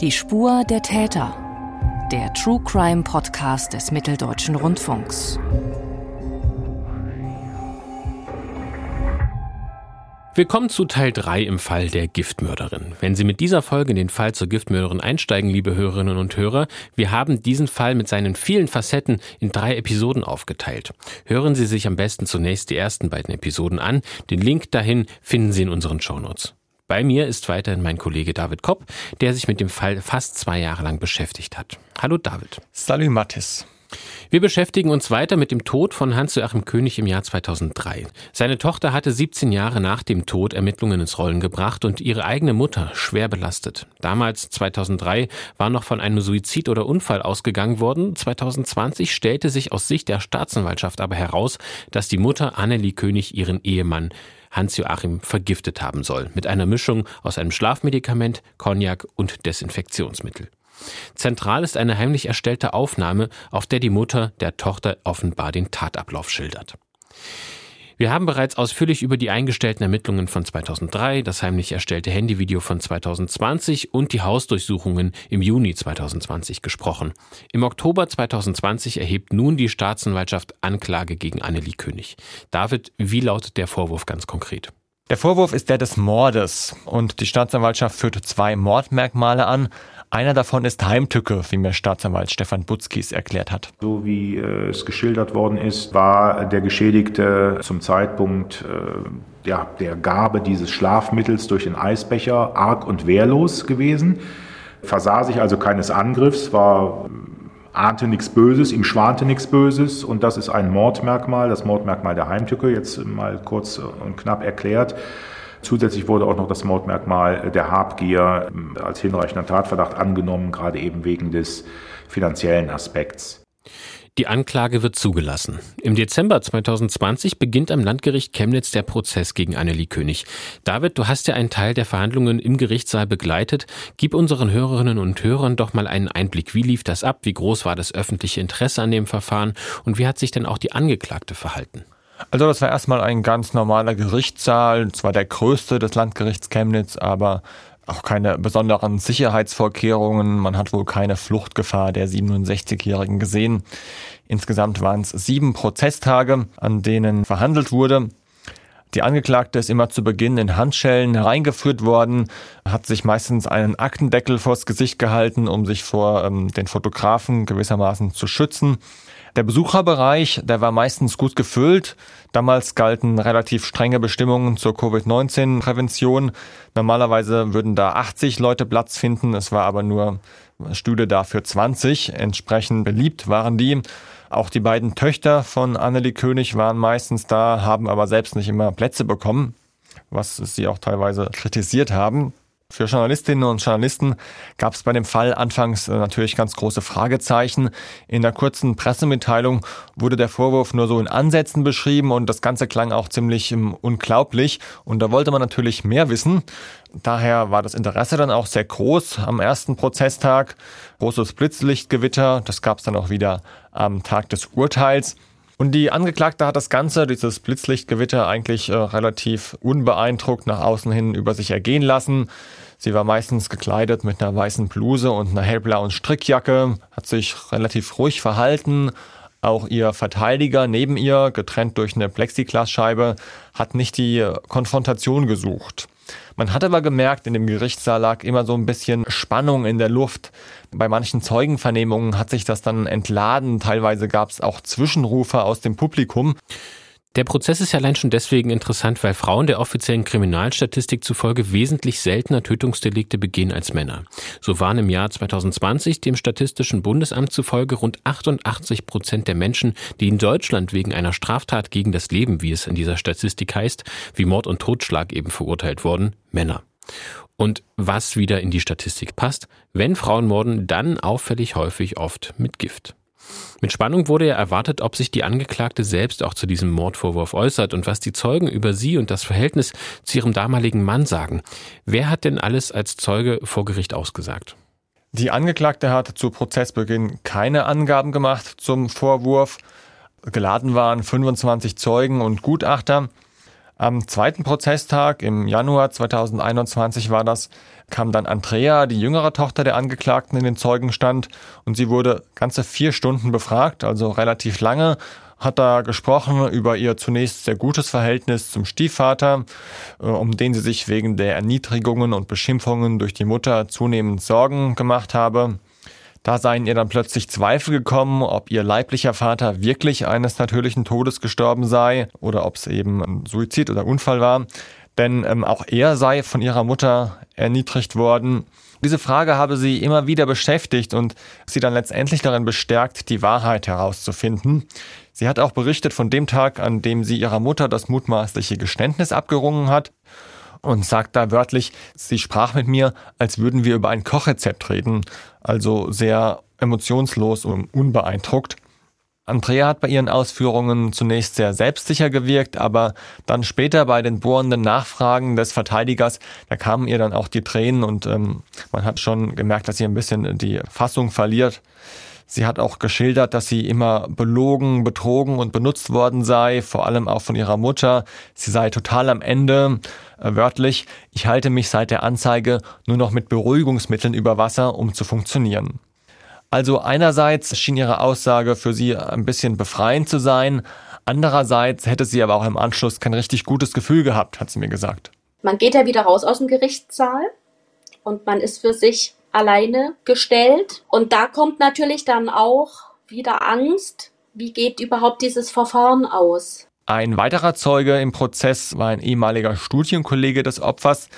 Die Spur der Täter. Der True Crime Podcast des Mitteldeutschen Rundfunks. Willkommen zu Teil 3 im Fall der Giftmörderin. Wenn Sie mit dieser Folge in den Fall zur Giftmörderin einsteigen, liebe Hörerinnen und Hörer, wir haben diesen Fall mit seinen vielen Facetten in drei Episoden aufgeteilt. Hören Sie sich am besten zunächst die ersten beiden Episoden an. Den Link dahin finden Sie in unseren Shownotes. Bei mir ist weiterhin mein Kollege David Kopp, der sich mit dem Fall fast zwei Jahre lang beschäftigt hat. Hallo David. Salut Mathis. Wir beschäftigen uns weiter mit dem Tod von Hans-Joachim König im Jahr 2003. Seine Tochter hatte 17 Jahre nach dem Tod Ermittlungen ins Rollen gebracht und ihre eigene Mutter schwer belastet. Damals, 2003, war noch von einem Suizid oder Unfall ausgegangen worden. 2020 stellte sich aus Sicht der Staatsanwaltschaft aber heraus, dass die Mutter Annelie König ihren Ehemann Hans-Joachim vergiftet haben soll. Mit einer Mischung aus einem Schlafmedikament, Cognac und Desinfektionsmittel. Zentral ist eine heimlich erstellte Aufnahme, auf der die Mutter der Tochter offenbar den Tatablauf schildert. Wir haben bereits ausführlich über die eingestellten Ermittlungen von 2003, das heimlich erstellte Handyvideo von 2020 und die Hausdurchsuchungen im Juni 2020 gesprochen. Im Oktober 2020 erhebt nun die Staatsanwaltschaft Anklage gegen Annelie König. David, wie lautet der Vorwurf ganz konkret? Der Vorwurf ist der des Mordes und die Staatsanwaltschaft führt zwei Mordmerkmale an. Einer davon ist Heimtücke, wie mir Staatsanwalt Stefan Butzkis erklärt hat. So wie äh, es geschildert worden ist, war der Geschädigte zum Zeitpunkt äh, ja, der Gabe dieses Schlafmittels durch den Eisbecher arg und wehrlos gewesen, versah sich also keines Angriffs, war äh, ahnte nichts Böses, ihm schwante nichts Böses und das ist ein Mordmerkmal, das Mordmerkmal der Heimtücke, jetzt mal kurz und knapp erklärt. Zusätzlich wurde auch noch das Mordmerkmal der Habgier ähm, als hinreichender Tatverdacht angenommen, gerade eben wegen des finanziellen Aspekts. Die Anklage wird zugelassen. Im Dezember 2020 beginnt am Landgericht Chemnitz der Prozess gegen Annelie König. David, du hast ja einen Teil der Verhandlungen im Gerichtssaal begleitet. Gib unseren Hörerinnen und Hörern doch mal einen Einblick. Wie lief das ab? Wie groß war das öffentliche Interesse an dem Verfahren? Und wie hat sich denn auch die Angeklagte verhalten? Also das war erstmal ein ganz normaler Gerichtssaal, zwar der größte des Landgerichts Chemnitz, aber auch keine besonderen Sicherheitsvorkehrungen. Man hat wohl keine Fluchtgefahr der 67-Jährigen gesehen. Insgesamt waren es sieben Prozesstage, an denen verhandelt wurde. Die Angeklagte ist immer zu Beginn in Handschellen hereingeführt worden, hat sich meistens einen Aktendeckel vors Gesicht gehalten, um sich vor ähm, den Fotografen gewissermaßen zu schützen. Der Besucherbereich, der war meistens gut gefüllt. Damals galten relativ strenge Bestimmungen zur Covid-19-Prävention. Normalerweise würden da 80 Leute Platz finden. Es war aber nur Stühle da für 20. Entsprechend beliebt waren die. Auch die beiden Töchter von Annelie König waren meistens da, haben aber selbst nicht immer Plätze bekommen, was sie auch teilweise kritisiert haben. Für Journalistinnen und Journalisten gab es bei dem Fall anfangs äh, natürlich ganz große Fragezeichen. In der kurzen Pressemitteilung wurde der Vorwurf nur so in Ansätzen beschrieben und das Ganze klang auch ziemlich ähm, unglaublich. Und da wollte man natürlich mehr wissen. Daher war das Interesse dann auch sehr groß am ersten Prozesstag. Großes Blitzlichtgewitter, das gab es dann auch wieder am Tag des Urteils. Und die Angeklagte hat das Ganze, dieses Blitzlichtgewitter, eigentlich äh, relativ unbeeindruckt nach außen hin über sich ergehen lassen. Sie war meistens gekleidet mit einer weißen Bluse und einer hellblauen Strickjacke, hat sich relativ ruhig verhalten. Auch ihr Verteidiger neben ihr, getrennt durch eine Plexiglasscheibe, hat nicht die Konfrontation gesucht. Man hat aber gemerkt, in dem Gerichtssaal lag immer so ein bisschen Spannung in der Luft. Bei manchen Zeugenvernehmungen hat sich das dann entladen. Teilweise gab es auch Zwischenrufe aus dem Publikum. Der Prozess ist ja allein schon deswegen interessant, weil Frauen der offiziellen Kriminalstatistik zufolge wesentlich seltener Tötungsdelikte begehen als Männer. So waren im Jahr 2020 dem Statistischen Bundesamt zufolge rund 88 Prozent der Menschen, die in Deutschland wegen einer Straftat gegen das Leben, wie es in dieser Statistik heißt, wie Mord und Totschlag eben verurteilt wurden, Männer. Und was wieder in die Statistik passt, wenn Frauen morden, dann auffällig häufig oft mit Gift. Mit Spannung wurde ja erwartet, ob sich die Angeklagte selbst auch zu diesem Mordvorwurf äußert und was die Zeugen über sie und das Verhältnis zu ihrem damaligen Mann sagen. Wer hat denn alles als Zeuge vor Gericht ausgesagt? Die Angeklagte hat zu Prozessbeginn keine Angaben gemacht zum Vorwurf. Geladen waren 25 Zeugen und Gutachter. Am zweiten Prozesstag im Januar 2021 war das, kam dann Andrea, die jüngere Tochter der Angeklagten, in den Zeugenstand und sie wurde ganze vier Stunden befragt, also relativ lange hat da gesprochen über ihr zunächst sehr gutes Verhältnis zum Stiefvater, äh, um den sie sich wegen der Erniedrigungen und Beschimpfungen durch die Mutter zunehmend Sorgen gemacht habe. Da seien ihr dann plötzlich Zweifel gekommen, ob ihr leiblicher Vater wirklich eines natürlichen Todes gestorben sei oder ob es eben ein Suizid oder Unfall war. Denn ähm, auch er sei von ihrer Mutter erniedrigt worden. Diese Frage habe sie immer wieder beschäftigt und sie dann letztendlich darin bestärkt, die Wahrheit herauszufinden. Sie hat auch berichtet von dem Tag, an dem sie ihrer Mutter das mutmaßliche Geständnis abgerungen hat und sagt da wörtlich, sie sprach mit mir, als würden wir über ein Kochrezept reden, also sehr emotionslos und unbeeindruckt. Andrea hat bei ihren Ausführungen zunächst sehr selbstsicher gewirkt, aber dann später bei den bohrenden Nachfragen des Verteidigers, da kamen ihr dann auch die Tränen und ähm, man hat schon gemerkt, dass sie ein bisschen die Fassung verliert. Sie hat auch geschildert, dass sie immer belogen, betrogen und benutzt worden sei, vor allem auch von ihrer Mutter. Sie sei total am Ende. Äh, wörtlich, ich halte mich seit der Anzeige nur noch mit Beruhigungsmitteln über Wasser, um zu funktionieren. Also einerseits schien ihre Aussage für sie ein bisschen befreiend zu sein, andererseits hätte sie aber auch im Anschluss kein richtig gutes Gefühl gehabt, hat sie mir gesagt. Man geht ja wieder raus aus dem Gerichtssaal und man ist für sich alleine gestellt. Und da kommt natürlich dann auch wieder Angst. Wie geht überhaupt dieses Verfahren aus? Ein weiterer Zeuge im Prozess war ein ehemaliger Studienkollege des Opfers.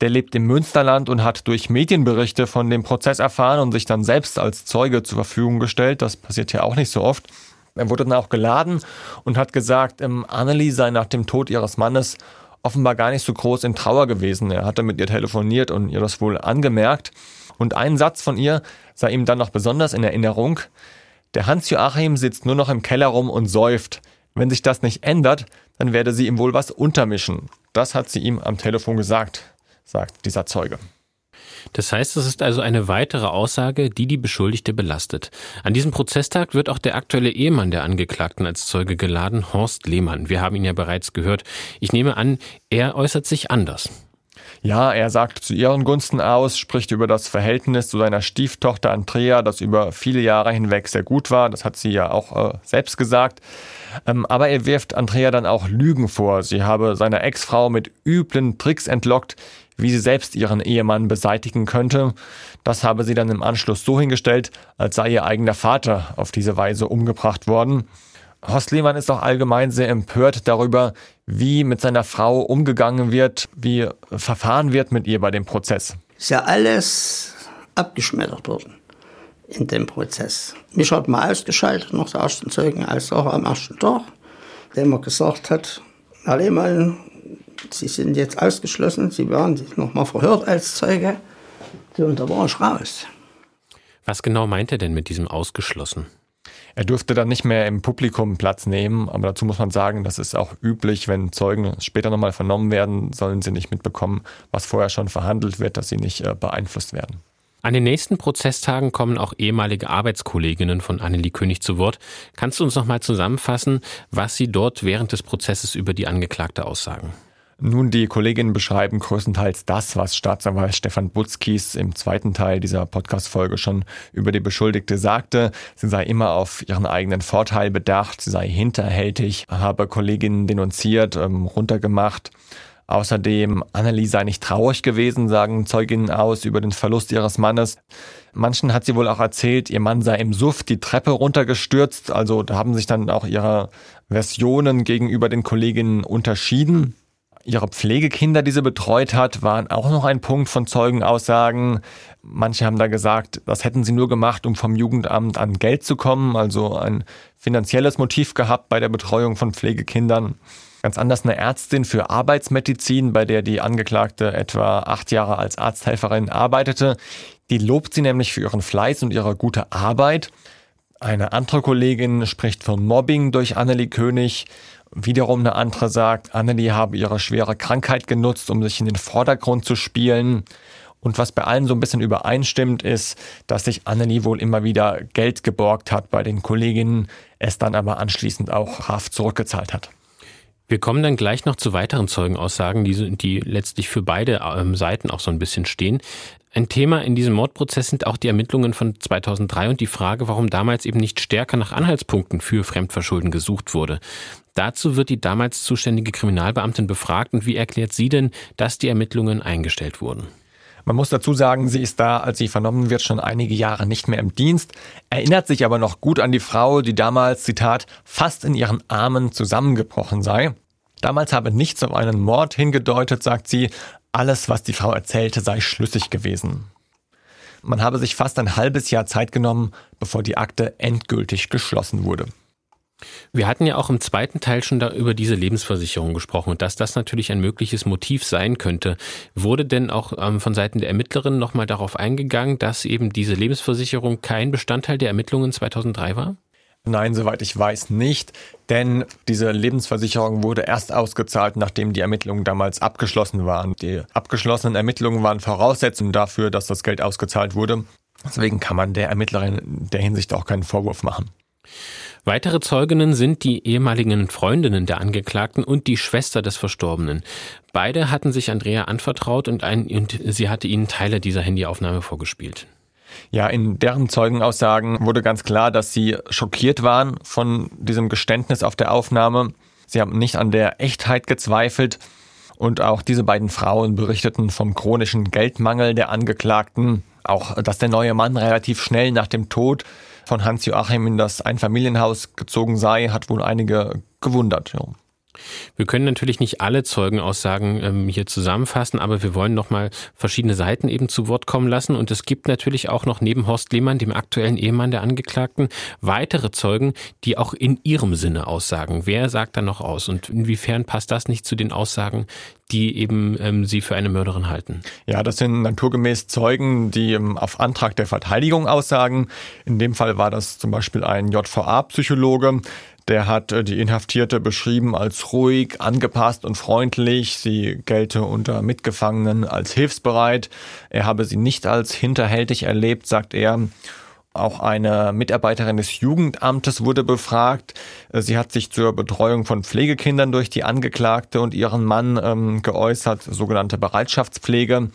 Der lebt im Münsterland und hat durch Medienberichte von dem Prozess erfahren und sich dann selbst als Zeuge zur Verfügung gestellt. Das passiert ja auch nicht so oft. Er wurde dann auch geladen und hat gesagt, ähm, Annelie sei nach dem Tod ihres Mannes offenbar gar nicht so groß in Trauer gewesen. Er hatte mit ihr telefoniert und ihr das wohl angemerkt. Und ein Satz von ihr sei ihm dann noch besonders in Erinnerung. Der Hans-Joachim sitzt nur noch im Keller rum und säuft. Wenn sich das nicht ändert, dann werde sie ihm wohl was untermischen. Das hat sie ihm am Telefon gesagt, sagt dieser Zeuge. Das heißt, es ist also eine weitere Aussage, die die Beschuldigte belastet. An diesem Prozesstag wird auch der aktuelle Ehemann der Angeklagten als Zeuge geladen, Horst Lehmann. Wir haben ihn ja bereits gehört. Ich nehme an, er äußert sich anders. Ja, er sagt zu ihren Gunsten aus, spricht über das Verhältnis zu seiner Stieftochter Andrea, das über viele Jahre hinweg sehr gut war. Das hat sie ja auch äh, selbst gesagt. Ähm, aber er wirft Andrea dann auch Lügen vor. Sie habe seiner Ex-Frau mit üblen Tricks entlockt, wie sie selbst ihren Ehemann beseitigen könnte. Das habe sie dann im Anschluss so hingestellt, als sei ihr eigener Vater auf diese Weise umgebracht worden. Horst Lehmann ist auch allgemein sehr empört darüber, wie mit seiner Frau umgegangen wird, wie verfahren wird mit ihr bei dem Prozess. Ist ja alles abgeschmettert worden in dem Prozess. Mich hat man ausgeschaltet, noch der ersten Zeugen, als auch am ersten Tag, der mir gesagt hat, Herr Lehmann, Sie sind jetzt ausgeschlossen, Sie werden noch mal verhört als Zeuge. Und da war ich raus. Was genau meint er denn mit diesem ausgeschlossen? Er durfte dann nicht mehr im Publikum Platz nehmen, aber dazu muss man sagen, das ist auch üblich, wenn Zeugen später nochmal vernommen werden, sollen sie nicht mitbekommen, was vorher schon verhandelt wird, dass sie nicht äh, beeinflusst werden. An den nächsten Prozesstagen kommen auch ehemalige Arbeitskolleginnen von Annelie König zu Wort. Kannst du uns nochmal zusammenfassen, was sie dort während des Prozesses über die Angeklagte aussagen? Nun, die Kolleginnen beschreiben größtenteils das, was Staatsanwalt Stefan Butzkis im zweiten Teil dieser Podcast-Folge schon über die Beschuldigte sagte. Sie sei immer auf ihren eigenen Vorteil bedacht, sie sei hinterhältig, habe Kolleginnen denunziert, ähm, runtergemacht. Außerdem, Annelie sei nicht traurig gewesen, sagen Zeuginnen aus über den Verlust ihres Mannes. Manchen hat sie wohl auch erzählt, ihr Mann sei im Suff die Treppe runtergestürzt. Also da haben sich dann auch ihre Versionen gegenüber den Kolleginnen unterschieden ihre Pflegekinder, die sie betreut hat, waren auch noch ein Punkt von Zeugenaussagen. Manche haben da gesagt, das hätten sie nur gemacht, um vom Jugendamt an Geld zu kommen, also ein finanzielles Motiv gehabt bei der Betreuung von Pflegekindern. Ganz anders eine Ärztin für Arbeitsmedizin, bei der die Angeklagte etwa acht Jahre als Arzthelferin arbeitete. Die lobt sie nämlich für ihren Fleiß und ihre gute Arbeit. Eine andere Kollegin spricht von Mobbing durch Annelie König Wiederum eine andere sagt, Annelie habe ihre schwere Krankheit genutzt, um sich in den Vordergrund zu spielen. Und was bei allen so ein bisschen übereinstimmt, ist, dass sich Annelie wohl immer wieder Geld geborgt hat bei den Kolleginnen, es dann aber anschließend auch Raff zurückgezahlt hat. Wir kommen dann gleich noch zu weiteren Zeugenaussagen, die, die letztlich für beide ähm, Seiten auch so ein bisschen stehen. Ein Thema in diesem Mordprozess sind auch die Ermittlungen von 2003 und die Frage, warum damals eben nicht stärker nach Anhaltspunkten für Fremdverschulden gesucht wurde. Dazu wird die damals zuständige Kriminalbeamtin befragt und wie erklärt sie denn, dass die Ermittlungen eingestellt wurden? Man muss dazu sagen, sie ist da, als sie vernommen wird, schon einige Jahre nicht mehr im Dienst, erinnert sich aber noch gut an die Frau, die damals, Zitat, fast in ihren Armen zusammengebrochen sei. Damals habe nichts auf einen Mord hingedeutet, sagt sie, alles, was die Frau erzählte, sei schlüssig gewesen. Man habe sich fast ein halbes Jahr Zeit genommen, bevor die Akte endgültig geschlossen wurde. Wir hatten ja auch im zweiten Teil schon da über diese Lebensversicherung gesprochen und dass das natürlich ein mögliches Motiv sein könnte. Wurde denn auch ähm, von Seiten der Ermittlerin nochmal darauf eingegangen, dass eben diese Lebensversicherung kein Bestandteil der Ermittlungen 2003 war? Nein, soweit ich weiß nicht, denn diese Lebensversicherung wurde erst ausgezahlt, nachdem die Ermittlungen damals abgeschlossen waren. Die abgeschlossenen Ermittlungen waren Voraussetzung dafür, dass das Geld ausgezahlt wurde. Deswegen kann man der Ermittlerin in der Hinsicht auch keinen Vorwurf machen. Weitere Zeuginnen sind die ehemaligen Freundinnen der Angeklagten und die Schwester des Verstorbenen. Beide hatten sich Andrea anvertraut und, ein, und sie hatte ihnen Teile dieser Handyaufnahme vorgespielt. Ja, in deren Zeugenaussagen wurde ganz klar, dass sie schockiert waren von diesem Geständnis auf der Aufnahme. Sie haben nicht an der Echtheit gezweifelt. Und auch diese beiden Frauen berichteten vom chronischen Geldmangel der Angeklagten. Auch, dass der neue Mann relativ schnell nach dem Tod von Hans-Joachim in das Einfamilienhaus gezogen sei, hat wohl einige gewundert. Ja. Wir können natürlich nicht alle Zeugenaussagen ähm, hier zusammenfassen, aber wir wollen nochmal verschiedene Seiten eben zu Wort kommen lassen. Und es gibt natürlich auch noch neben Horst Lehmann, dem aktuellen Ehemann der Angeklagten, weitere Zeugen, die auch in ihrem Sinne aussagen. Wer sagt da noch aus? Und inwiefern passt das nicht zu den Aussagen, die eben ähm, sie für eine Mörderin halten? Ja, das sind naturgemäß Zeugen, die ähm, auf Antrag der Verteidigung aussagen. In dem Fall war das zum Beispiel ein JVA-Psychologe, der hat äh, die Inhaftierte beschrieben als ruhig, angepasst und freundlich. Sie gelte unter Mitgefangenen als hilfsbereit. Er habe sie nicht als hinterhältig erlebt, sagt er. Auch eine Mitarbeiterin des Jugendamtes wurde befragt. Äh, sie hat sich zur Betreuung von Pflegekindern durch die Angeklagte und ihren Mann ähm, geäußert, sogenannte Bereitschaftspflege.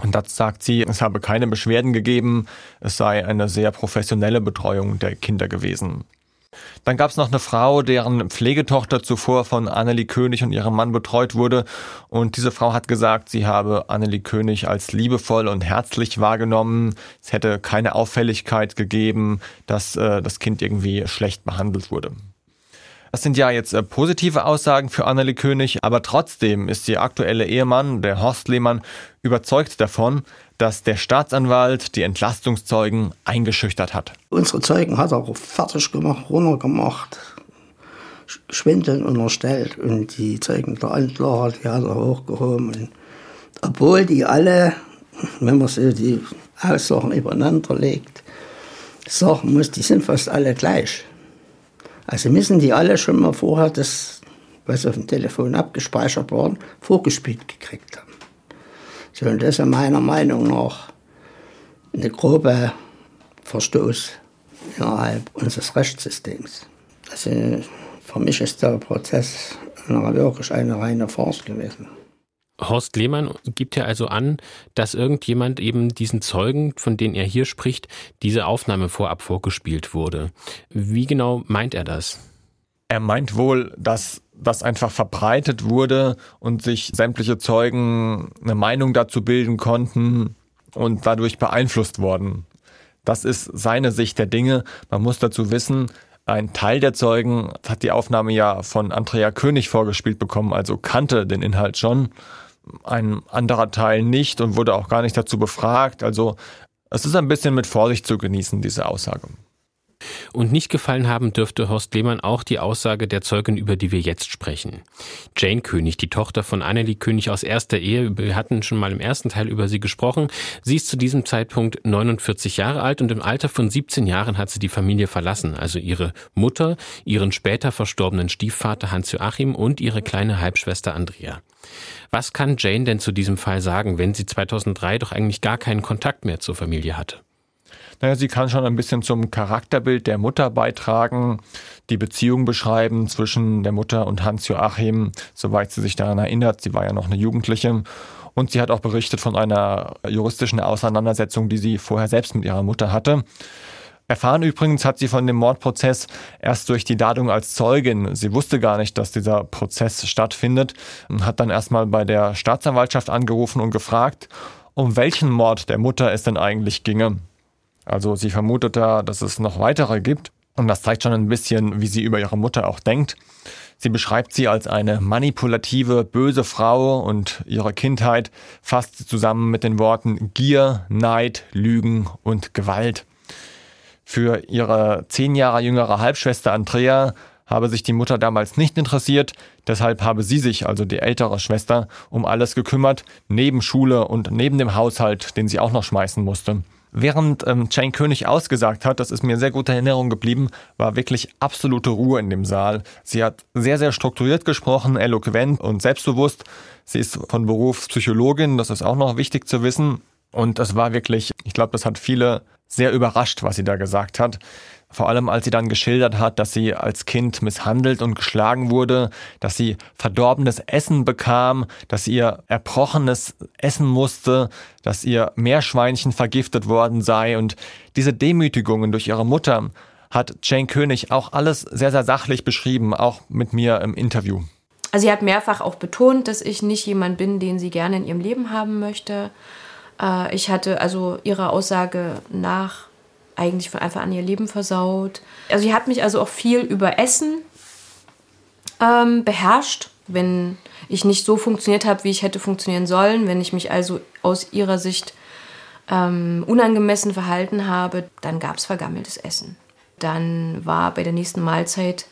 Und dazu sagt sie, es habe keine Beschwerden gegeben, es sei eine sehr professionelle Betreuung der Kinder gewesen. Dann gab es noch eine Frau, deren Pflegetochter zuvor von Annelie König und ihrem Mann betreut wurde. Und diese Frau hat gesagt, sie habe Annelie König als liebevoll und herzlich wahrgenommen. Es hätte keine Auffälligkeit gegeben, dass äh, das Kind irgendwie schlecht behandelt wurde. Das sind ja jetzt äh, positive Aussagen für Annelie König, aber trotzdem ist ihr aktuelle Ehemann, der Horst Lehmann, überzeugt davon, dass der Staatsanwalt die Entlastungszeugen eingeschüchtert hat. Unsere Zeugen hat er fertig gemacht, runtergemacht, Schwindeln unterstellt und die Zeugen der Anklage, die hat er hochgehoben. Und obwohl die alle, wenn man so die Aussagen übereinander legt, sagen muss, die sind fast alle gleich. Also müssen die alle schon mal vorher das, was auf dem Telefon abgespeichert war, vorgespielt gekriegt haben. So, und das ist meiner Meinung nach eine grobe Verstoß innerhalb unseres Rechtssystems. Also für mich ist der Prozess wirklich eine reine Farce gewesen. Horst Lehmann gibt ja also an, dass irgendjemand eben diesen Zeugen, von denen er hier spricht, diese Aufnahme vorab vorgespielt wurde. Wie genau meint er das? Er meint wohl, dass das einfach verbreitet wurde und sich sämtliche Zeugen eine Meinung dazu bilden konnten und dadurch beeinflusst worden. Das ist seine Sicht der Dinge. Man muss dazu wissen, ein Teil der Zeugen hat die Aufnahme ja von Andrea König vorgespielt bekommen, also kannte den Inhalt schon ein anderer Teil nicht und wurde auch gar nicht dazu befragt. Also es ist ein bisschen mit Vorsicht zu genießen, diese Aussage. Und nicht gefallen haben dürfte Horst Lehmann auch die Aussage der Zeugin, über die wir jetzt sprechen. Jane König, die Tochter von Annelie König aus erster Ehe, wir hatten schon mal im ersten Teil über sie gesprochen. Sie ist zu diesem Zeitpunkt 49 Jahre alt und im Alter von 17 Jahren hat sie die Familie verlassen, also ihre Mutter, ihren später verstorbenen Stiefvater Hans-Joachim und ihre kleine Halbschwester Andrea. Was kann Jane denn zu diesem Fall sagen, wenn sie 2003 doch eigentlich gar keinen Kontakt mehr zur Familie hatte? Naja, sie kann schon ein bisschen zum Charakterbild der Mutter beitragen, die Beziehung beschreiben zwischen der Mutter und Hans-Joachim, soweit sie sich daran erinnert. Sie war ja noch eine Jugendliche. Und sie hat auch berichtet von einer juristischen Auseinandersetzung, die sie vorher selbst mit ihrer Mutter hatte. Erfahren übrigens hat sie von dem Mordprozess erst durch die Ladung als Zeugin. Sie wusste gar nicht, dass dieser Prozess stattfindet und hat dann erstmal bei der Staatsanwaltschaft angerufen und gefragt, um welchen Mord der Mutter es denn eigentlich ginge. Also sie vermutet da, dass es noch weitere gibt. Und das zeigt schon ein bisschen, wie sie über ihre Mutter auch denkt. Sie beschreibt sie als eine manipulative, böse Frau und ihre Kindheit fasst sie zusammen mit den Worten Gier, Neid, Lügen und Gewalt. Für ihre zehn Jahre jüngere Halbschwester Andrea habe sich die Mutter damals nicht interessiert, deshalb habe sie sich, also die ältere Schwester, um alles gekümmert, neben Schule und neben dem Haushalt, den sie auch noch schmeißen musste. Während ähm, Jane König ausgesagt hat, das ist mir sehr gute Erinnerung geblieben, war wirklich absolute Ruhe in dem Saal. Sie hat sehr, sehr strukturiert gesprochen, eloquent und selbstbewusst. Sie ist von Beruf Psychologin, das ist auch noch wichtig zu wissen. Und das war wirklich, ich glaube, das hat viele sehr überrascht, was sie da gesagt hat. Vor allem als sie dann geschildert hat, dass sie als Kind misshandelt und geschlagen wurde, dass sie verdorbenes Essen bekam, dass ihr erbrochenes essen musste, dass ihr Meerschweinchen vergiftet worden sei und diese Demütigungen durch ihre Mutter hat Jane König auch alles sehr, sehr sachlich beschrieben, auch mit mir im Interview. Also sie hat mehrfach auch betont, dass ich nicht jemand bin, den sie gerne in ihrem Leben haben möchte. Äh, ich hatte also ihrer Aussage nach eigentlich von Anfang an ihr Leben versaut. Also sie hat mich also auch viel über Essen ähm, beherrscht, wenn ich nicht so funktioniert habe, wie ich hätte funktionieren sollen, wenn ich mich also aus ihrer Sicht ähm, unangemessen verhalten habe, dann gab es vergammeltes Essen. Dann war bei der nächsten Mahlzeit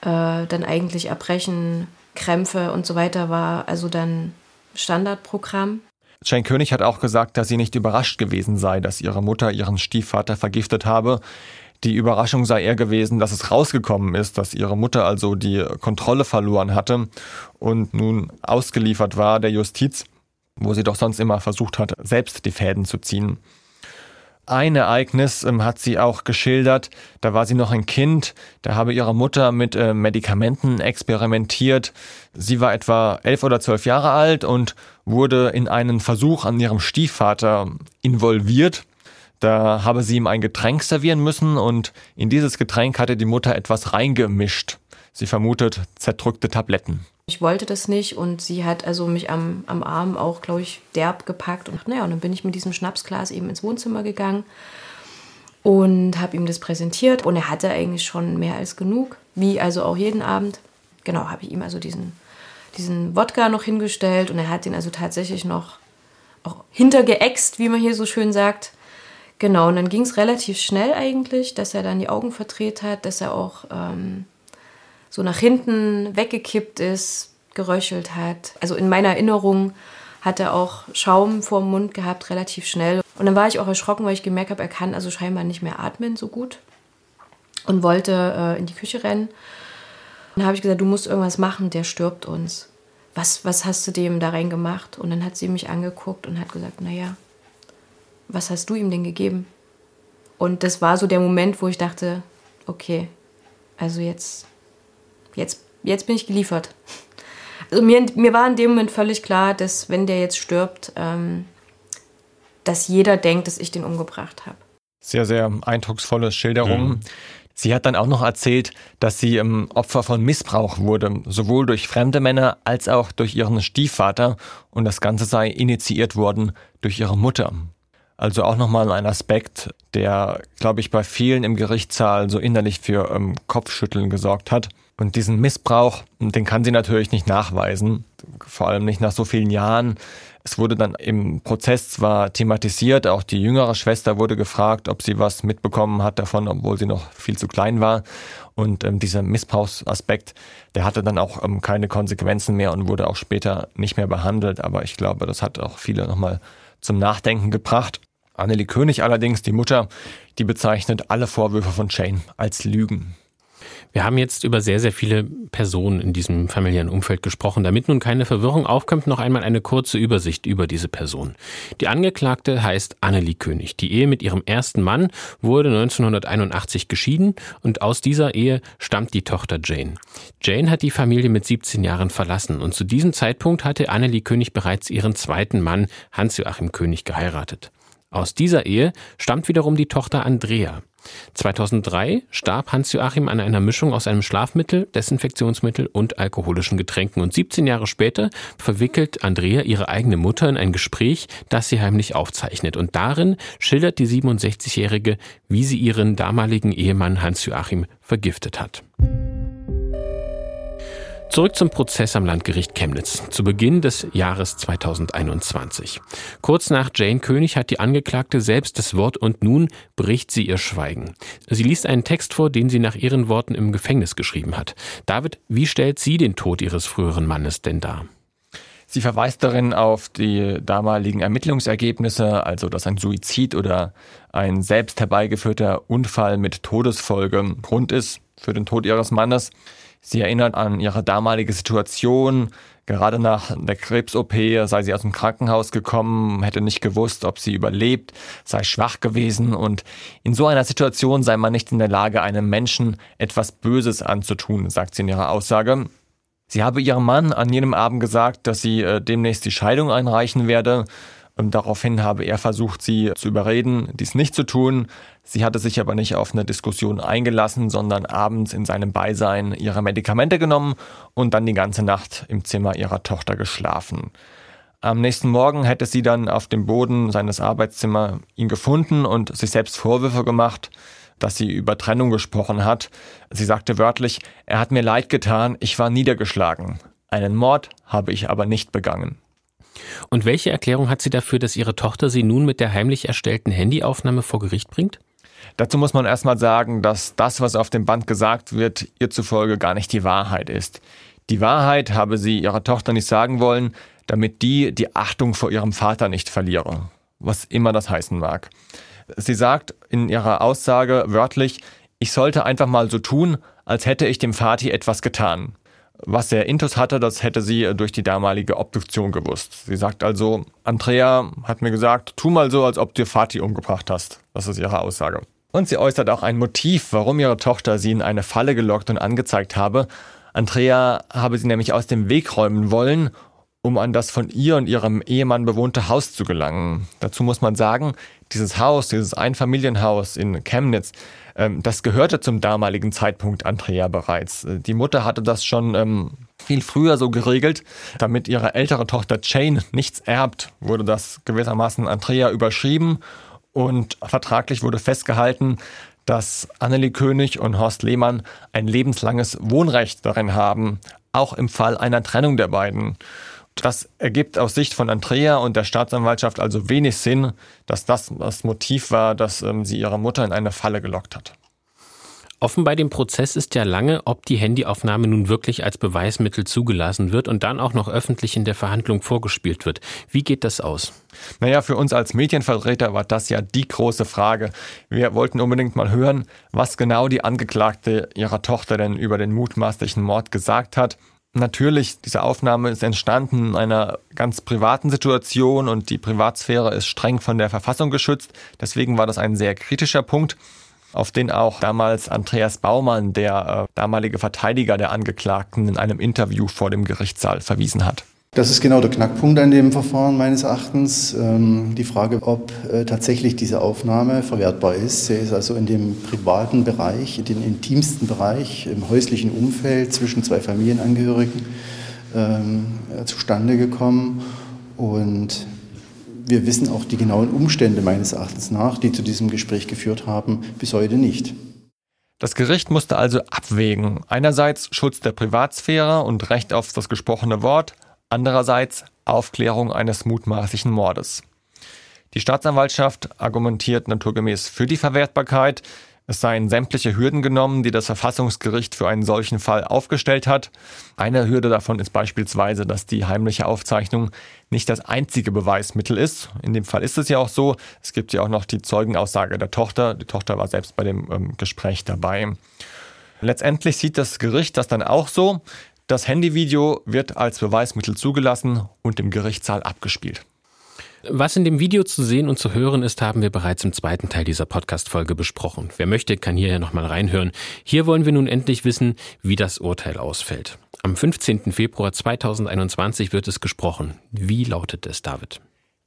äh, dann eigentlich Erbrechen, Krämpfe und so weiter war also dann Standardprogramm. Jane König hat auch gesagt, dass sie nicht überrascht gewesen sei, dass ihre Mutter ihren Stiefvater vergiftet habe. Die Überraschung sei eher gewesen, dass es rausgekommen ist, dass ihre Mutter also die Kontrolle verloren hatte und nun ausgeliefert war der Justiz, wo sie doch sonst immer versucht hat, selbst die Fäden zu ziehen. Ein Ereignis ähm, hat sie auch geschildert. Da war sie noch ein Kind. Da habe ihre Mutter mit äh, Medikamenten experimentiert. Sie war etwa elf oder zwölf Jahre alt und wurde in einen Versuch an ihrem Stiefvater involviert. Da habe sie ihm ein Getränk servieren müssen und in dieses Getränk hatte die Mutter etwas reingemischt. Sie vermutet zerdrückte Tabletten. Ich wollte das nicht und sie hat also mich am, am Arm auch, glaube ich, derb gepackt. Und naja, und dann bin ich mit diesem Schnapsglas eben ins Wohnzimmer gegangen und habe ihm das präsentiert. Und er hatte eigentlich schon mehr als genug, wie also auch jeden Abend. Genau, habe ich ihm also diesen, diesen Wodka noch hingestellt und er hat ihn also tatsächlich noch auch hintergeäxt, wie man hier so schön sagt. Genau, und dann ging es relativ schnell eigentlich, dass er dann die Augen verdreht hat, dass er auch ähm, so nach hinten weggekippt ist, geröchelt hat. Also in meiner Erinnerung hat er auch Schaum vor dem Mund gehabt, relativ schnell. Und dann war ich auch erschrocken, weil ich gemerkt habe, er kann also scheinbar nicht mehr atmen so gut und wollte äh, in die Küche rennen. Dann habe ich gesagt, du musst irgendwas machen, der stirbt uns. Was, was hast du dem da rein gemacht? Und dann hat sie mich angeguckt und hat gesagt, naja, was hast du ihm denn gegeben? Und das war so der Moment, wo ich dachte, okay, also jetzt jetzt, jetzt bin ich geliefert. Also mir, mir war in dem Moment völlig klar, dass wenn der jetzt stirbt, ähm, dass jeder denkt, dass ich den umgebracht habe. Sehr, sehr eindrucksvolle Schilderung. Mhm. Sie hat dann auch noch erzählt, dass sie ähm, Opfer von Missbrauch wurde, sowohl durch fremde Männer als auch durch ihren Stiefvater. Und das Ganze sei initiiert worden durch ihre Mutter. Also auch nochmal ein Aspekt, der, glaube ich, bei vielen im Gerichtssaal so innerlich für ähm, Kopfschütteln gesorgt hat. Und diesen Missbrauch, den kann sie natürlich nicht nachweisen, vor allem nicht nach so vielen Jahren. Es wurde dann im Prozess zwar thematisiert, auch die jüngere Schwester wurde gefragt, ob sie was mitbekommen hat davon, obwohl sie noch viel zu klein war. Und ähm, dieser Missbrauchsaspekt, der hatte dann auch ähm, keine Konsequenzen mehr und wurde auch später nicht mehr behandelt. Aber ich glaube, das hat auch viele nochmal zum Nachdenken gebracht. Annelie König allerdings, die Mutter, die bezeichnet alle Vorwürfe von Jane als Lügen. Wir haben jetzt über sehr, sehr viele Personen in diesem familiären Umfeld gesprochen. Damit nun keine Verwirrung aufkommt, noch einmal eine kurze Übersicht über diese Person. Die Angeklagte heißt Annelie König. Die Ehe mit ihrem ersten Mann wurde 1981 geschieden und aus dieser Ehe stammt die Tochter Jane. Jane hat die Familie mit 17 Jahren verlassen und zu diesem Zeitpunkt hatte Annelie König bereits ihren zweiten Mann Hans-Joachim König geheiratet. Aus dieser Ehe stammt wiederum die Tochter Andrea. 2003 starb Hans-Joachim an einer Mischung aus einem Schlafmittel, Desinfektionsmittel und alkoholischen Getränken. Und 17 Jahre später verwickelt Andrea ihre eigene Mutter in ein Gespräch, das sie heimlich aufzeichnet. Und darin schildert die 67-Jährige, wie sie ihren damaligen Ehemann Hans-Joachim vergiftet hat. Zurück zum Prozess am Landgericht Chemnitz zu Beginn des Jahres 2021. Kurz nach Jane König hat die Angeklagte selbst das Wort und nun bricht sie ihr Schweigen. Sie liest einen Text vor, den sie nach ihren Worten im Gefängnis geschrieben hat. David, wie stellt sie den Tod ihres früheren Mannes denn dar? Sie verweist darin auf die damaligen Ermittlungsergebnisse, also dass ein Suizid oder ein selbst herbeigeführter Unfall mit Todesfolge Grund ist für den Tod ihres Mannes. Sie erinnert an ihre damalige Situation. Gerade nach der Krebs-OP sei sie aus dem Krankenhaus gekommen, hätte nicht gewusst, ob sie überlebt, sei schwach gewesen und in so einer Situation sei man nicht in der Lage, einem Menschen etwas Böses anzutun, sagt sie in ihrer Aussage. Sie habe ihrem Mann an jenem Abend gesagt, dass sie äh, demnächst die Scheidung einreichen werde. Und daraufhin habe er versucht, sie zu überreden, dies nicht zu tun. Sie hatte sich aber nicht auf eine Diskussion eingelassen, sondern abends in seinem Beisein ihre Medikamente genommen und dann die ganze Nacht im Zimmer ihrer Tochter geschlafen. Am nächsten Morgen hätte sie dann auf dem Boden seines Arbeitszimmers ihn gefunden und sich selbst Vorwürfe gemacht, dass sie über Trennung gesprochen hat. Sie sagte wörtlich, er hat mir leid getan, ich war niedergeschlagen. Einen Mord habe ich aber nicht begangen. Und welche Erklärung hat sie dafür, dass ihre Tochter sie nun mit der heimlich erstellten Handyaufnahme vor Gericht bringt? Dazu muss man erstmal sagen, dass das, was auf dem Band gesagt wird, ihr zufolge gar nicht die Wahrheit ist. Die Wahrheit habe sie ihrer Tochter nicht sagen wollen, damit die die Achtung vor ihrem Vater nicht verliere, was immer das heißen mag. Sie sagt in ihrer Aussage wörtlich, ich sollte einfach mal so tun, als hätte ich dem Vati etwas getan. Was er Intus hatte, das hätte sie äh, durch die damalige Obduktion gewusst. Sie sagt also, Andrea hat mir gesagt, tu mal so, als ob du Vati umgebracht hast. Das ist ihre Aussage. Und sie äußert auch ein Motiv, warum ihre Tochter sie in eine Falle gelockt und angezeigt habe. Andrea habe sie nämlich aus dem Weg räumen wollen, um an das von ihr und ihrem Ehemann bewohnte Haus zu gelangen. Dazu muss man sagen, dieses Haus, dieses Einfamilienhaus in Chemnitz, das gehörte zum damaligen Zeitpunkt Andrea bereits. Äh, die Mutter hatte das schon ähm, viel früher so geregelt, damit ihre ältere Tochter Jane nichts erbt, wurde das gewissermaßen Andrea überschrieben und vertraglich wurde festgehalten, dass Annelie König und Horst Lehmann ein lebenslanges Wohnrecht darin haben, auch im Fall einer Trennung der beiden. Das ergibt aus Sicht von Andrea und der Staatsanwaltschaft also wenig Sinn, dass das das Motiv war, dass ähm, sie ihre Mutter in eine Falle gelockt hat. Offen bei dem Prozess ist ja lange, ob die Handyaufnahme nun wirklich als Beweismittel zugelassen wird und dann auch noch öffentlich in der Verhandlung vorgespielt wird. Wie geht das aus? Naja, für uns als Medienvertreter war das ja die große Frage. Wir wollten unbedingt mal hören, was genau die Angeklagte ihrer Tochter denn über den mutmaßlichen Mord gesagt hat. Natürlich, diese Aufnahme ist entstanden in einer ganz privaten Situation und die Privatsphäre ist streng von der Verfassung geschützt. Deswegen war das ein sehr kritischer Punkt, auf den auch damals Andreas Baumann, der äh, damalige Verteidiger der Angeklagten, in einem Interview vor dem Gerichtssaal verwiesen hat. Das ist genau der Knackpunkt an dem Verfahren meines Erachtens. Ähm, die Frage, ob äh, tatsächlich diese Aufnahme verwertbar ist. Sie ist also in dem privaten Bereich, in dem intimsten Bereich, im häuslichen Umfeld zwischen zwei Familienangehörigen ähm, äh, zustande gekommen. Und wir wissen auch die genauen Umstände meines Erachtens nach, die zu diesem Gespräch geführt haben, bis heute nicht. Das Gericht musste also abwägen. Einerseits Schutz der Privatsphäre und Recht auf das gesprochene Wort, andererseits Aufklärung eines mutmaßlichen Mordes. Die Staatsanwaltschaft argumentiert naturgemäß für die Verwertbarkeit. Es seien sämtliche Hürden genommen, die das Verfassungsgericht für einen solchen Fall aufgestellt hat. Eine Hürde davon ist beispielsweise, dass die heimliche Aufzeichnung nicht das einzige Beweismittel ist. In dem Fall ist es ja auch so. Es gibt ja auch noch die Zeugenaussage der Tochter. Die Tochter war selbst bei dem ähm, Gespräch dabei. Letztendlich sieht das Gericht das dann auch so. Das Handyvideo wird als Beweismittel zugelassen und im Gerichtssaal abgespielt. Was in dem Video zu sehen und zu hören ist, haben wir bereits im zweiten Teil dieser Podcast-Folge besprochen. Wer möchte, kann hier ja nochmal reinhören. Hier wollen wir nun endlich wissen, wie das Urteil ausfällt. Am 15. Februar 2021 wird es gesprochen. Wie lautet es, David?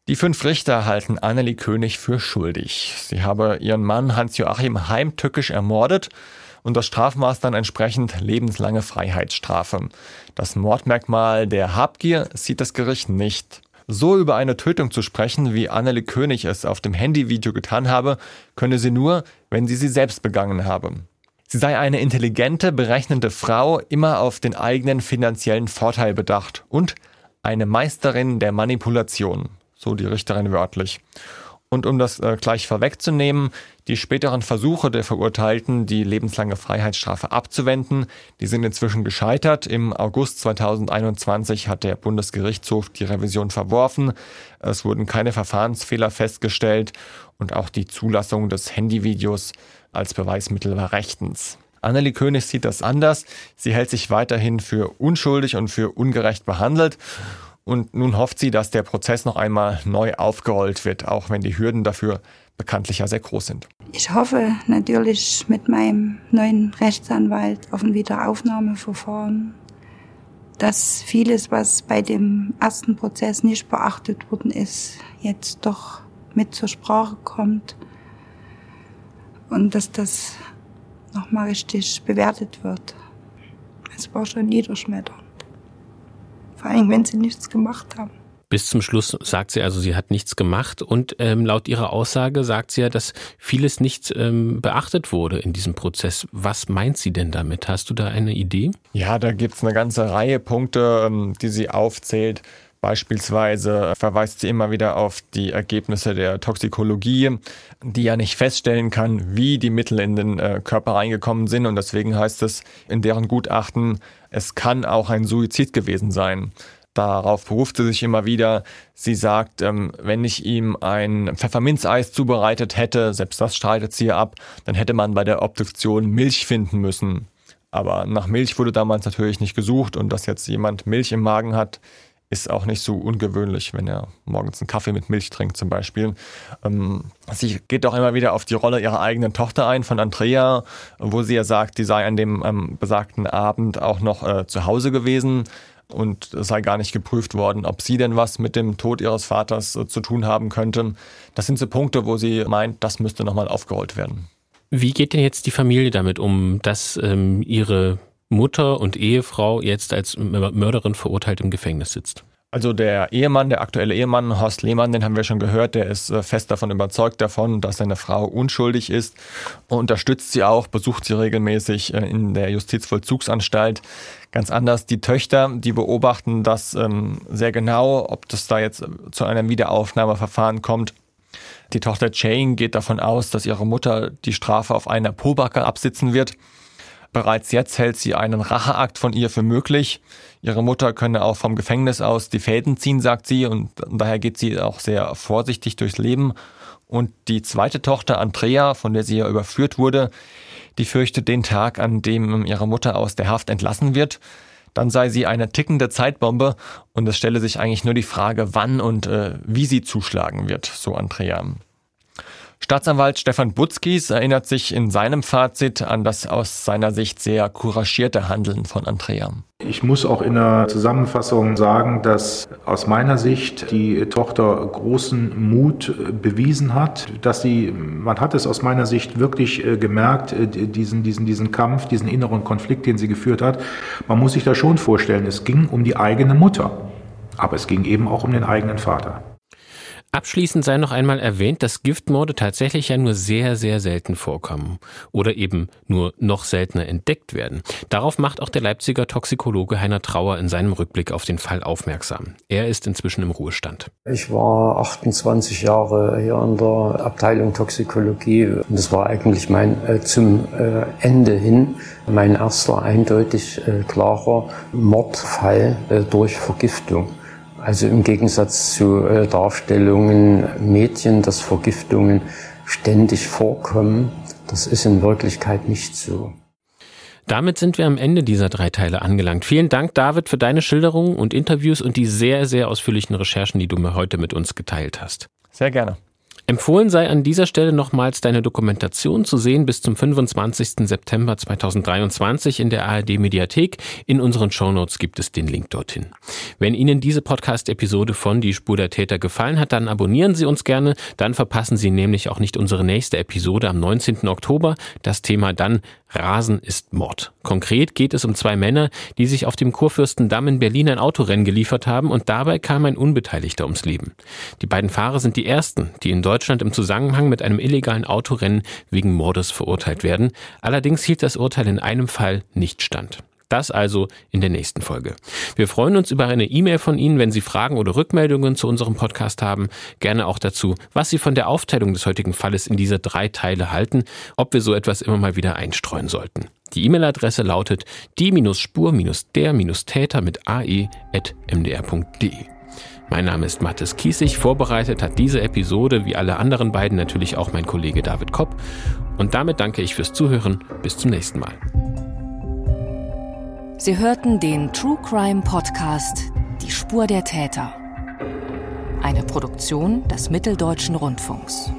Die fünf Richter halten Annelie König für schuldig. Sie habe ihren Mann Hans-Joachim heimtückisch ermordet und das Strafmaß dann entsprechend lebenslange Freiheitsstrafe. Das Mordmerkmal der Habgier sieht das Gericht nicht. So über eine Tötung zu sprechen, wie Anneli König es auf dem Handyvideo getan habe, könne sie nur, wenn sie sie selbst begangen habe. Sie sei eine intelligente, berechnende Frau, immer auf den eigenen finanziellen Vorteil bedacht und eine Meisterin der Manipulation, so die Richterin wörtlich. Und um das äh, gleich vorwegzunehmen, die späteren Versuche der Verurteilten, die lebenslange Freiheitsstrafe abzuwenden, die sind inzwischen gescheitert. Im August 2021 hat der Bundesgerichtshof die Revision verworfen. Es wurden keine Verfahrensfehler festgestellt und auch die Zulassung des Handyvideos als Beweismittel war rechtens. Annelie König sieht das anders. Sie hält sich weiterhin für unschuldig und für ungerecht behandelt. Und nun hofft sie, dass der Prozess noch einmal neu aufgerollt wird, auch wenn die Hürden dafür bekanntlich ja sehr groß sind. Ich hoffe natürlich mit meinem neuen Rechtsanwalt auf ein Wiederaufnahmeverfahren, dass vieles, was bei dem ersten Prozess nicht beachtet worden ist, jetzt doch mit zur Sprache kommt und dass das nochmal richtig bewertet wird. Es war schon niederschmetternd. Vor allem, wenn sie nichts gemacht haben. Bis zum Schluss sagt sie also, sie hat nichts gemacht und ähm, laut ihrer Aussage sagt sie ja, dass vieles nicht ähm, beachtet wurde in diesem Prozess. Was meint sie denn damit? Hast du da eine Idee? Ja, da gibt es eine ganze Reihe Punkte, ähm, die sie aufzählt. Beispielsweise verweist sie immer wieder auf die Ergebnisse der Toxikologie, die ja nicht feststellen kann, wie die Mittel in den äh, Körper reingekommen sind. Und deswegen heißt es in deren Gutachten, es kann auch ein Suizid gewesen sein. Darauf beruft sie sich immer wieder. Sie sagt, ähm, wenn ich ihm ein Pfefferminzeis zubereitet hätte, selbst das streitet sie ab, dann hätte man bei der Obduktion Milch finden müssen. Aber nach Milch wurde damals natürlich nicht gesucht und dass jetzt jemand Milch im Magen hat, ist auch nicht so ungewöhnlich, wenn er morgens einen Kaffee mit Milch trinkt zum Beispiel. Ähm, sie geht auch immer wieder auf die Rolle ihrer eigenen Tochter ein, von Andrea, wo sie ja sagt, die sei an dem ähm, besagten Abend auch noch äh, zu Hause gewesen und es sei gar nicht geprüft worden, ob sie denn was mit dem Tod ihres Vaters äh, zu tun haben könnte. Das sind so Punkte, wo sie meint, das müsste nochmal aufgerollt werden. Wie geht denn jetzt die Familie damit um, dass ähm, ihre Mutter und Ehefrau jetzt als Mörderin verurteilt im Gefängnis sitzt. Also der Ehemann, der aktuelle Ehemann, Horst Lehmann, den haben wir schon gehört, der ist äh, fest davon überzeugt davon, dass seine Frau unschuldig ist, unterstützt sie auch, besucht sie regelmäßig äh, in der Justizvollzugsanstalt. Ganz anders die Töchter, die beobachten das ähm, sehr genau, ob das da jetzt zu einem Wiederaufnahmeverfahren kommt. Die Tochter Jane geht davon aus, dass ihre Mutter die Strafe auf einer Pobacke absitzen wird. Bereits jetzt hält sie einen Racheakt von ihr für möglich. Ihre Mutter könne auch vom Gefängnis aus die Fäden ziehen, sagt sie, und daher geht sie auch sehr vorsichtig durchs Leben. Und die zweite Tochter, Andrea, von der sie ja überführt wurde, die fürchtet den Tag, an dem ihre Mutter aus der Haft entlassen wird. Dann sei sie eine tickende Zeitbombe und es stelle sich eigentlich nur die Frage, wann und äh, wie sie zuschlagen wird, so Andrea. Staatsanwalt Stefan Butzkis erinnert sich in seinem Fazit an das aus seiner Sicht sehr couragierte Handeln von Andrea. Ich muss auch in der Zusammenfassung sagen, dass aus meiner Sicht die Tochter großen Mut bewiesen hat, dass sie, man hat es aus meiner Sicht wirklich äh, gemerkt, äh, diesen, diesen, diesen Kampf, diesen inneren Konflikt, den sie geführt hat. Man muss sich da schon vorstellen, es ging um die eigene Mutter, aber es ging eben auch um den eigenen Vater. Abschließend sei noch einmal erwähnt, dass Giftmorde tatsächlich ja nur sehr, sehr selten vorkommen oder eben nur noch seltener entdeckt werden. Darauf macht auch der Leipziger Toxikologe Heiner Trauer in seinem Rückblick auf den Fall aufmerksam. Er ist inzwischen im Ruhestand. Ich war 28 Jahre hier in der Abteilung Toxikologie und das war eigentlich mein äh, zum äh, Ende hin mein erster eindeutig äh, klarer Mordfall äh, durch Vergiftung. Also im Gegensatz zu äh, Darstellungen Mädchen, dass Vergiftungen ständig vorkommen, das ist in Wirklichkeit nicht so. Damit sind wir am Ende dieser drei Teile angelangt. Vielen Dank, David, für deine Schilderungen und Interviews und die sehr, sehr ausführlichen Recherchen, die du mir heute mit uns geteilt hast. Sehr gerne. Empfohlen sei an dieser Stelle nochmals deine Dokumentation zu sehen bis zum 25. September 2023 in der ARD Mediathek. In unseren Shownotes gibt es den Link dorthin. Wenn Ihnen diese Podcast-Episode von Die Spur der Täter gefallen hat, dann abonnieren Sie uns gerne. Dann verpassen Sie nämlich auch nicht unsere nächste Episode am 19. Oktober. Das Thema dann Rasen ist Mord. Konkret geht es um zwei Männer, die sich auf dem Kurfürstendamm in Berlin ein Autorennen geliefert haben und dabei kam ein Unbeteiligter ums Leben. Die beiden Fahrer sind die ersten, die in Deutschland im Zusammenhang mit einem illegalen Autorennen wegen Mordes verurteilt werden. Allerdings hielt das Urteil in einem Fall nicht stand. Das also in der nächsten Folge. Wir freuen uns über eine E-Mail von Ihnen, wenn Sie Fragen oder Rückmeldungen zu unserem Podcast haben. Gerne auch dazu, was Sie von der Aufteilung des heutigen Falles in diese drei Teile halten, ob wir so etwas immer mal wieder einstreuen sollten. Die E-Mail-Adresse lautet die-spur-der-täter mit ae.mdr.de. Mein Name ist Mathis Kiesig. Vorbereitet hat diese Episode wie alle anderen beiden natürlich auch mein Kollege David Kopp. Und damit danke ich fürs Zuhören. Bis zum nächsten Mal. Sie hörten den True Crime Podcast Die Spur der Täter. Eine Produktion des Mitteldeutschen Rundfunks.